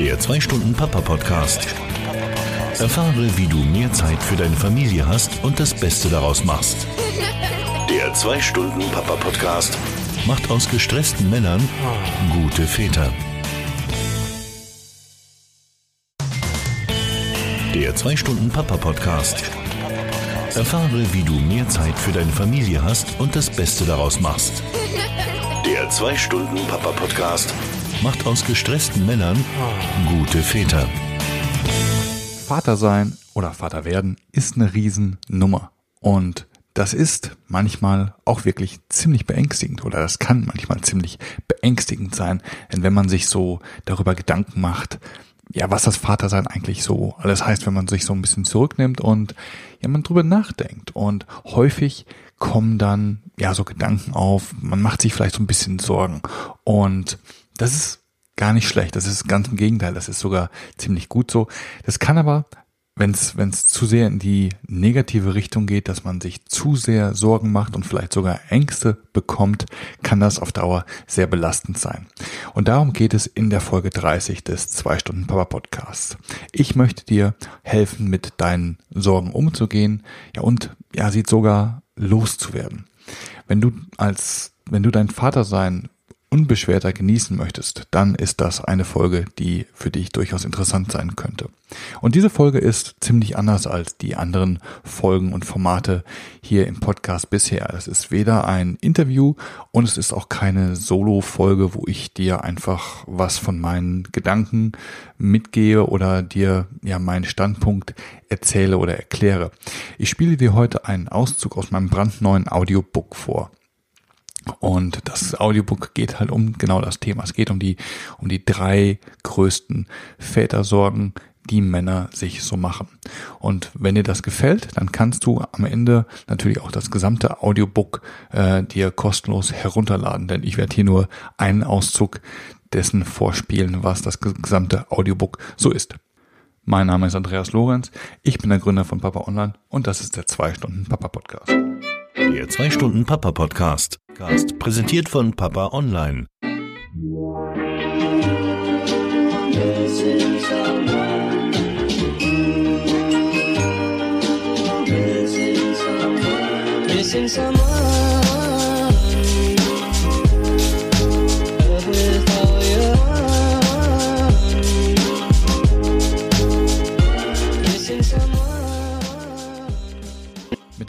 Der 2-Stunden-Papa-Podcast. Erfahre, wie du mehr Zeit für deine Familie hast und das Beste daraus machst. Der 2-Stunden-Papa-Podcast macht aus gestressten Männern gute Väter. Der 2-Stunden-Papa-Podcast. Erfahre, wie du mehr Zeit für deine Familie hast und das Beste daraus machst. Der 2-Stunden-Papa-Podcast macht aus gestressten Männern gute Väter. Vater sein oder Vater werden ist eine Riesennummer. Und das ist manchmal auch wirklich ziemlich beängstigend oder das kann manchmal ziemlich beängstigend sein, denn wenn man sich so darüber Gedanken macht, ja, was das Vatersein eigentlich so alles heißt, wenn man sich so ein bisschen zurücknimmt und ja, man drüber nachdenkt. Und häufig kommen dann ja so Gedanken auf, man macht sich vielleicht so ein bisschen Sorgen. Und das ist gar nicht schlecht. Das ist ganz im Gegenteil. Das ist sogar ziemlich gut so. Das kann aber, wenn es zu sehr in die negative Richtung geht, dass man sich zu sehr Sorgen macht und vielleicht sogar Ängste bekommt, kann das auf Dauer sehr belastend sein. Und darum geht es in der Folge 30 des 2 Stunden Papa Podcasts. Ich möchte dir helfen, mit deinen Sorgen umzugehen, ja und ja, sie sogar loszuwerden. Wenn du als wenn du dein Vatersein unbeschwerter genießen möchtest, dann ist das eine Folge, die für dich durchaus interessant sein könnte. Und diese Folge ist ziemlich anders als die anderen Folgen und Formate hier im Podcast bisher. Es ist weder ein Interview und es ist auch keine Solo-Folge, wo ich dir einfach was von meinen Gedanken mitgehe oder dir ja meinen Standpunkt erzähle oder erkläre. Ich spiele dir heute einen Auszug aus meinem brandneuen Audiobook vor. Und das Audiobook geht halt um genau das Thema. Es geht um die, um die drei größten Vätersorgen, die Männer sich so machen. Und wenn dir das gefällt, dann kannst du am Ende natürlich auch das gesamte Audiobook äh, dir kostenlos herunterladen, denn ich werde hier nur einen Auszug dessen vorspielen, was das gesamte Audiobook so ist. Mein Name ist Andreas Lorenz, ich bin der Gründer von Papa Online und das ist der 2 Stunden Papa Podcast. Der 2 Stunden Papa Podcast. Präsentiert von Papa Online. Missing someone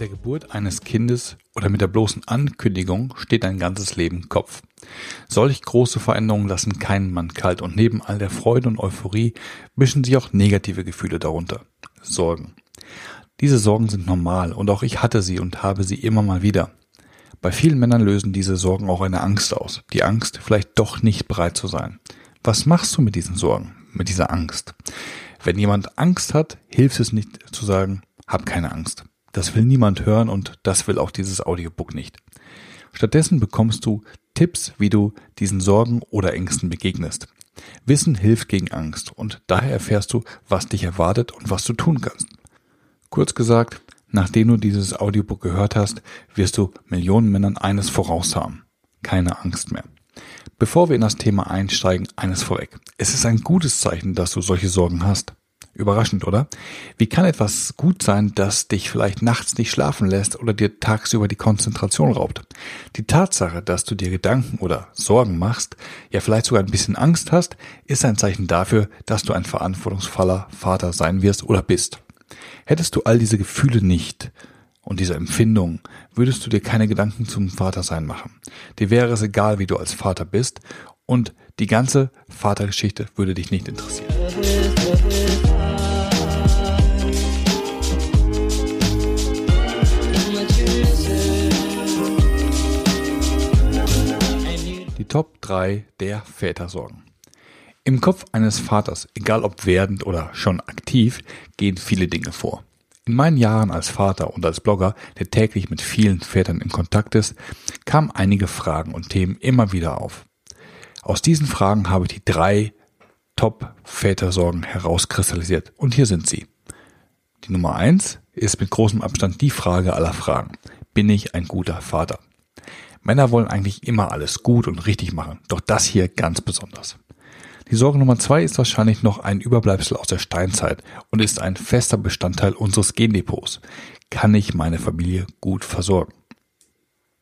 der Geburt eines Kindes oder mit der bloßen Ankündigung steht ein ganzes Leben Kopf. Solch große Veränderungen lassen keinen Mann kalt und neben all der Freude und Euphorie mischen sich auch negative Gefühle darunter. Sorgen. Diese Sorgen sind normal und auch ich hatte sie und habe sie immer mal wieder. Bei vielen Männern lösen diese Sorgen auch eine Angst aus. Die Angst, vielleicht doch nicht bereit zu sein. Was machst du mit diesen Sorgen, mit dieser Angst? Wenn jemand Angst hat, hilft es nicht zu sagen, hab keine Angst. Das will niemand hören und das will auch dieses Audiobook nicht. Stattdessen bekommst du Tipps, wie du diesen Sorgen oder Ängsten begegnest. Wissen hilft gegen Angst und daher erfährst du, was dich erwartet und was du tun kannst. Kurz gesagt, nachdem du dieses Audiobook gehört hast, wirst du Millionen Männern eines voraus haben. Keine Angst mehr. Bevor wir in das Thema einsteigen, eines vorweg. Es ist ein gutes Zeichen, dass du solche Sorgen hast. Überraschend, oder? Wie kann etwas gut sein, das dich vielleicht nachts nicht schlafen lässt oder dir tagsüber die Konzentration raubt? Die Tatsache, dass du dir Gedanken oder Sorgen machst, ja vielleicht sogar ein bisschen Angst hast, ist ein Zeichen dafür, dass du ein verantwortungsvoller Vater sein wirst oder bist. Hättest du all diese Gefühle nicht und diese Empfindungen, würdest du dir keine Gedanken zum Vatersein machen. Dir wäre es egal, wie du als Vater bist und die ganze Vatergeschichte würde dich nicht interessieren. Top 3 der Vätersorgen. Im Kopf eines Vaters, egal ob werdend oder schon aktiv, gehen viele Dinge vor. In meinen Jahren als Vater und als Blogger, der täglich mit vielen Vätern in Kontakt ist, kamen einige Fragen und Themen immer wieder auf. Aus diesen Fragen habe ich die drei Top-Vätersorgen herauskristallisiert. Und hier sind sie. Die Nummer eins ist mit großem Abstand die Frage aller Fragen. Bin ich ein guter Vater? Männer wollen eigentlich immer alles gut und richtig machen, doch das hier ganz besonders. Die Sorge Nummer zwei ist wahrscheinlich noch ein Überbleibsel aus der Steinzeit und ist ein fester Bestandteil unseres Gendepots. Kann ich meine Familie gut versorgen?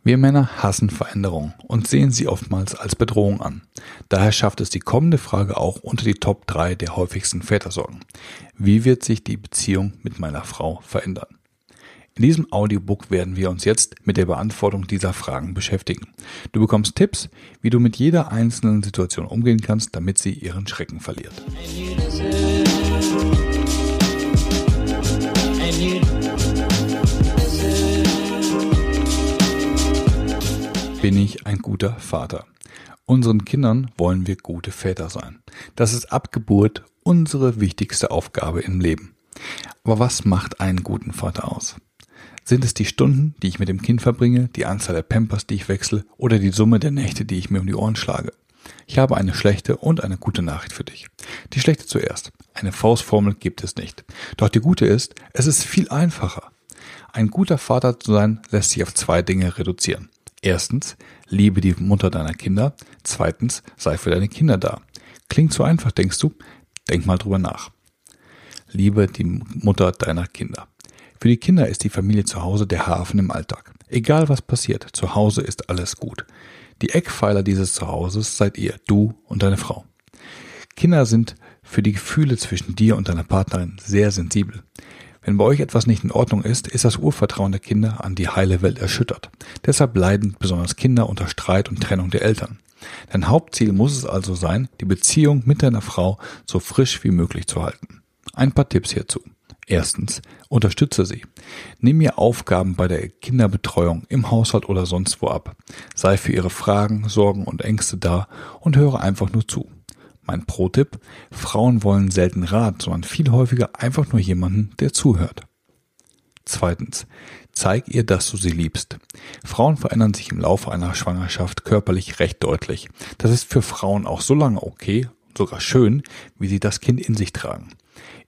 Wir Männer hassen Veränderungen und sehen sie oftmals als Bedrohung an. Daher schafft es die kommende Frage auch unter die Top 3 der häufigsten Vätersorgen. Wie wird sich die Beziehung mit meiner Frau verändern? In diesem Audiobook werden wir uns jetzt mit der Beantwortung dieser Fragen beschäftigen. Du bekommst Tipps, wie du mit jeder einzelnen Situation umgehen kannst, damit sie ihren Schrecken verliert. Bin ich ein guter Vater? Unseren Kindern wollen wir gute Väter sein. Das ist ab Geburt unsere wichtigste Aufgabe im Leben. Aber was macht einen guten Vater aus? Sind es die Stunden, die ich mit dem Kind verbringe, die Anzahl der Pampers, die ich wechsle, oder die Summe der Nächte, die ich mir um die Ohren schlage? Ich habe eine schlechte und eine gute Nachricht für dich. Die schlechte zuerst. Eine Faustformel gibt es nicht. Doch die gute ist, es ist viel einfacher. Ein guter Vater zu sein lässt sich auf zwei Dinge reduzieren. Erstens, liebe die Mutter deiner Kinder. Zweitens, sei für deine Kinder da. Klingt so einfach, denkst du? Denk mal drüber nach. Liebe die Mutter deiner Kinder. Für die Kinder ist die Familie zu Hause der Hafen im Alltag. Egal was passiert, zu Hause ist alles gut. Die Eckpfeiler dieses Zuhauses seid ihr, du und deine Frau. Kinder sind für die Gefühle zwischen dir und deiner Partnerin sehr sensibel. Wenn bei euch etwas nicht in Ordnung ist, ist das Urvertrauen der Kinder an die heile Welt erschüttert. Deshalb leiden besonders Kinder unter Streit und Trennung der Eltern. Dein Hauptziel muss es also sein, die Beziehung mit deiner Frau so frisch wie möglich zu halten. Ein paar Tipps hierzu. Erstens, unterstütze sie. Nimm ihr Aufgaben bei der Kinderbetreuung im Haushalt oder sonst wo ab. Sei für ihre Fragen, Sorgen und Ängste da und höre einfach nur zu. Mein Pro-Tipp, Frauen wollen selten Rat, sondern viel häufiger einfach nur jemanden, der zuhört. Zweitens, zeig ihr, dass du sie liebst. Frauen verändern sich im Laufe einer Schwangerschaft körperlich recht deutlich. Das ist für Frauen auch so lange okay, sogar schön, wie sie das Kind in sich tragen.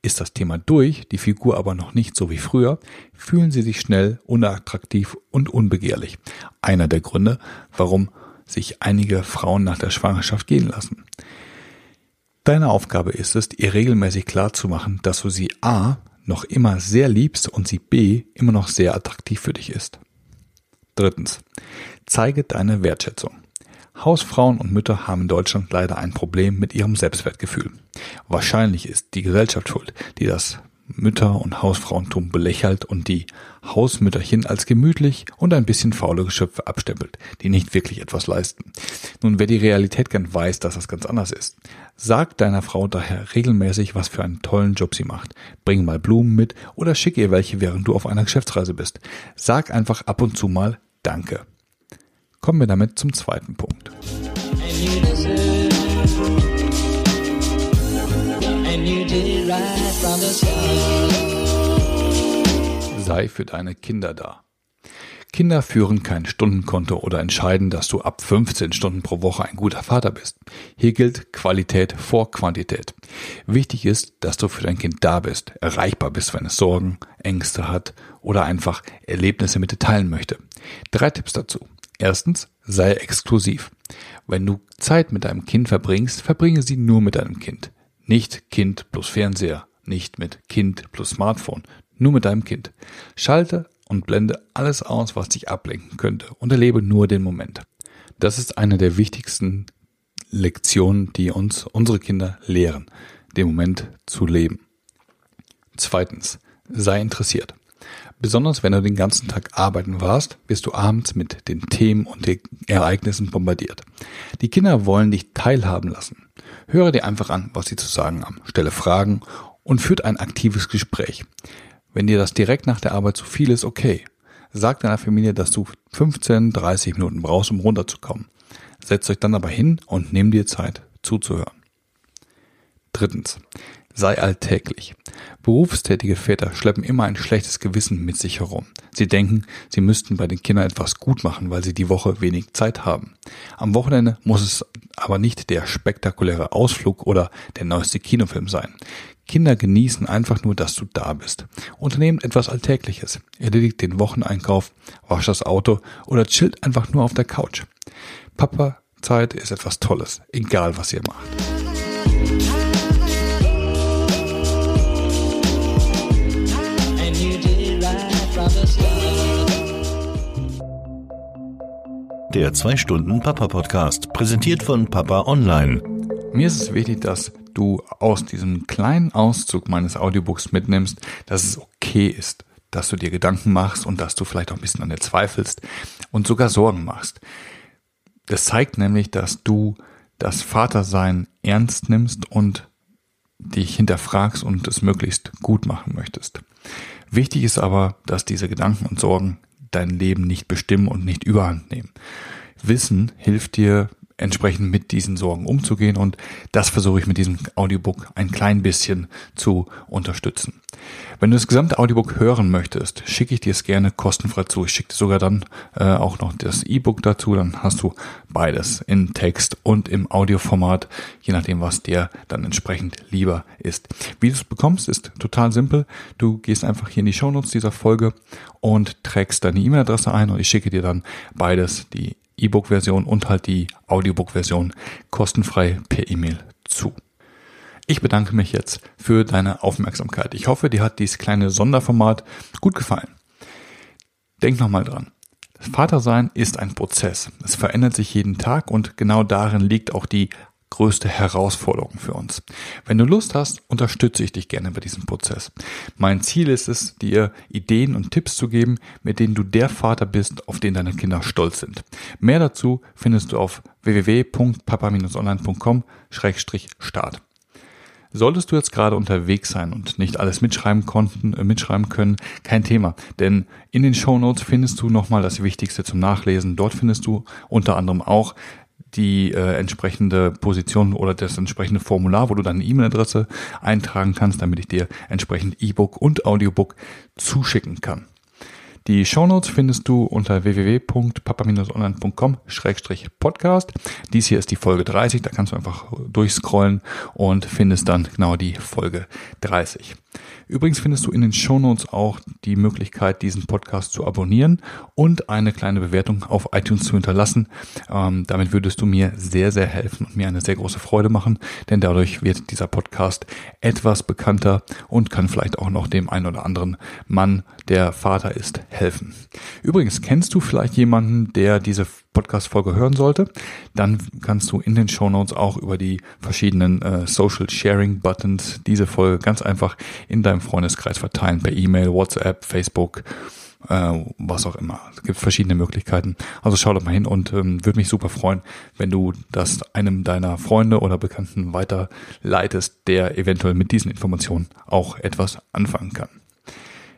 Ist das Thema durch, die Figur aber noch nicht so wie früher, fühlen sie sich schnell unattraktiv und unbegehrlich. Einer der Gründe, warum sich einige Frauen nach der Schwangerschaft gehen lassen. Deine Aufgabe ist es, ihr regelmäßig klarzumachen, dass du sie A noch immer sehr liebst und sie B immer noch sehr attraktiv für dich ist. Drittens. Zeige deine Wertschätzung. Hausfrauen und Mütter haben in Deutschland leider ein Problem mit ihrem Selbstwertgefühl. Wahrscheinlich ist die Gesellschaft schuld, die das Mütter- und Hausfrauentum belächelt und die Hausmütterchen als gemütlich und ein bisschen faule Geschöpfe abstempelt, die nicht wirklich etwas leisten. Nun, wer die Realität kennt, weiß, dass das ganz anders ist. Sag deiner Frau daher regelmäßig, was für einen tollen Job sie macht. Bring mal Blumen mit oder schick ihr welche, während du auf einer Geschäftsreise bist. Sag einfach ab und zu mal Danke. Kommen wir damit zum zweiten Punkt. sei für deine Kinder da. Kinder führen kein Stundenkonto oder entscheiden, dass du ab 15 Stunden pro Woche ein guter Vater bist. Hier gilt Qualität vor Quantität. Wichtig ist, dass du für dein Kind da bist, erreichbar bist, wenn es Sorgen, Ängste hat oder einfach Erlebnisse mit dir teilen möchte. Drei Tipps dazu. Erstens, sei exklusiv. Wenn du Zeit mit deinem Kind verbringst, verbringe sie nur mit deinem Kind. Nicht Kind plus Fernseher, nicht mit Kind plus Smartphone, nur mit deinem Kind. Schalte und blende alles aus, was dich ablenken könnte und erlebe nur den Moment. Das ist eine der wichtigsten Lektionen, die uns unsere Kinder lehren, den Moment zu leben. Zweitens, sei interessiert. Besonders wenn du den ganzen Tag arbeiten warst, wirst du abends mit den Themen und den Ereignissen bombardiert. Die Kinder wollen dich teilhaben lassen. Höre dir einfach an, was sie zu sagen haben, stelle Fragen und führt ein aktives Gespräch. Wenn dir das direkt nach der Arbeit zu viel ist, okay. Sag deiner Familie, dass du 15, 30 Minuten brauchst, um runterzukommen. Setz euch dann aber hin und nimm dir Zeit zuzuhören. Drittens. Sei alltäglich. Berufstätige Väter schleppen immer ein schlechtes Gewissen mit sich herum. Sie denken, sie müssten bei den Kindern etwas gut machen, weil sie die Woche wenig Zeit haben. Am Wochenende muss es aber nicht der spektakuläre Ausflug oder der neueste Kinofilm sein. Kinder genießen einfach nur, dass du da bist. Unternehmt etwas Alltägliches. Erledigt den Wocheneinkauf, wascht das Auto oder chillt einfach nur auf der Couch. Papa Zeit ist etwas Tolles, egal was ihr macht. Der 2-Stunden-Papa-Podcast, präsentiert von Papa Online. Mir ist es wichtig, dass du aus diesem kleinen Auszug meines Audiobooks mitnimmst, dass es okay ist, dass du dir Gedanken machst und dass du vielleicht auch ein bisschen an dir zweifelst und sogar Sorgen machst. Das zeigt nämlich, dass du das Vatersein ernst nimmst und dich hinterfragst und es möglichst gut machen möchtest. Wichtig ist aber, dass diese Gedanken und Sorgen dein Leben nicht bestimmen und nicht überhand nehmen. Wissen hilft dir entsprechend mit diesen Sorgen umzugehen und das versuche ich mit diesem Audiobook ein klein bisschen zu unterstützen. Wenn du das gesamte Audiobook hören möchtest, schicke ich dir es gerne kostenfrei zu. Ich schicke dir sogar dann äh, auch noch das E-Book dazu, dann hast du beides in Text und im Audioformat, je nachdem, was dir dann entsprechend lieber ist. Wie du es bekommst, ist total simpel. Du gehst einfach hier in die Shownotes dieser Folge und trägst deine E-Mail-Adresse ein und ich schicke dir dann beides, die E-Book-Version und halt die Audiobook-Version kostenfrei per E-Mail zu. Ich bedanke mich jetzt für deine Aufmerksamkeit. Ich hoffe, dir hat dieses kleine Sonderformat gut gefallen. Denk nochmal dran. Vatersein ist ein Prozess. Es verändert sich jeden Tag und genau darin liegt auch die größte Herausforderung für uns. Wenn du Lust hast, unterstütze ich dich gerne bei diesem Prozess. Mein Ziel ist es, dir Ideen und Tipps zu geben, mit denen du der Vater bist, auf den deine Kinder stolz sind. Mehr dazu findest du auf www.papa-online.com-start. Solltest du jetzt gerade unterwegs sein und nicht alles mitschreiben konnten, äh, mitschreiben können, kein Thema. Denn in den Show Notes findest du nochmal das Wichtigste zum Nachlesen. Dort findest du unter anderem auch die äh, entsprechende Position oder das entsprechende Formular, wo du deine E-Mail-Adresse eintragen kannst, damit ich dir entsprechend E-Book und Audiobook zuschicken kann. Die Shownotes findest du unter www.papa-online.com-podcast. Dies hier ist die Folge 30, da kannst du einfach durchscrollen und findest dann genau die Folge 30. Übrigens findest du in den Shownotes auch die Möglichkeit, diesen Podcast zu abonnieren und eine kleine Bewertung auf iTunes zu hinterlassen. Ähm, damit würdest du mir sehr, sehr helfen und mir eine sehr große Freude machen, denn dadurch wird dieser Podcast etwas bekannter und kann vielleicht auch noch dem einen oder anderen Mann, der Vater ist, helfen. Übrigens, kennst du vielleicht jemanden, der diese Podcast-Folge hören sollte, dann kannst du in den Show Notes auch über die verschiedenen äh, Social Sharing Buttons diese Folge ganz einfach in deinem Freundeskreis verteilen, per E-Mail, WhatsApp, Facebook, äh, was auch immer. Es gibt verschiedene Möglichkeiten. Also schau doch mal hin und ähm, würde mich super freuen, wenn du das einem deiner Freunde oder Bekannten weiterleitest, der eventuell mit diesen Informationen auch etwas anfangen kann.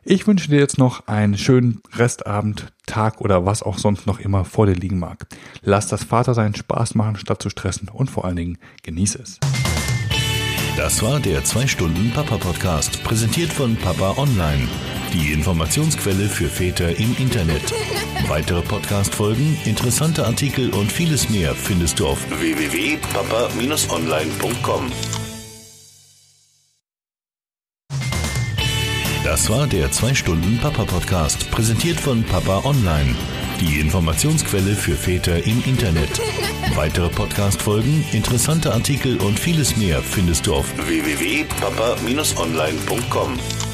Ich wünsche dir jetzt noch einen schönen Restabend, Tag oder was auch sonst noch immer vor dir liegen mag. Lass das Vatersein Spaß machen, statt zu stressen und vor allen Dingen genieße es. Das war der 2-Stunden-Papa-Podcast, präsentiert von Papa Online. Die Informationsquelle für Väter im Internet. Weitere Podcast-Folgen, interessante Artikel und vieles mehr findest du auf www.papa-online.com. Das war der 2-Stunden-Papa-Podcast, präsentiert von Papa Online. Die Informationsquelle für Väter im Internet. Weitere Podcast-Folgen, interessante Artikel und vieles mehr findest du auf www.papa-online.com.